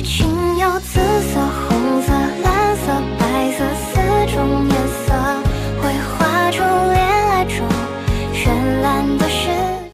爱情要自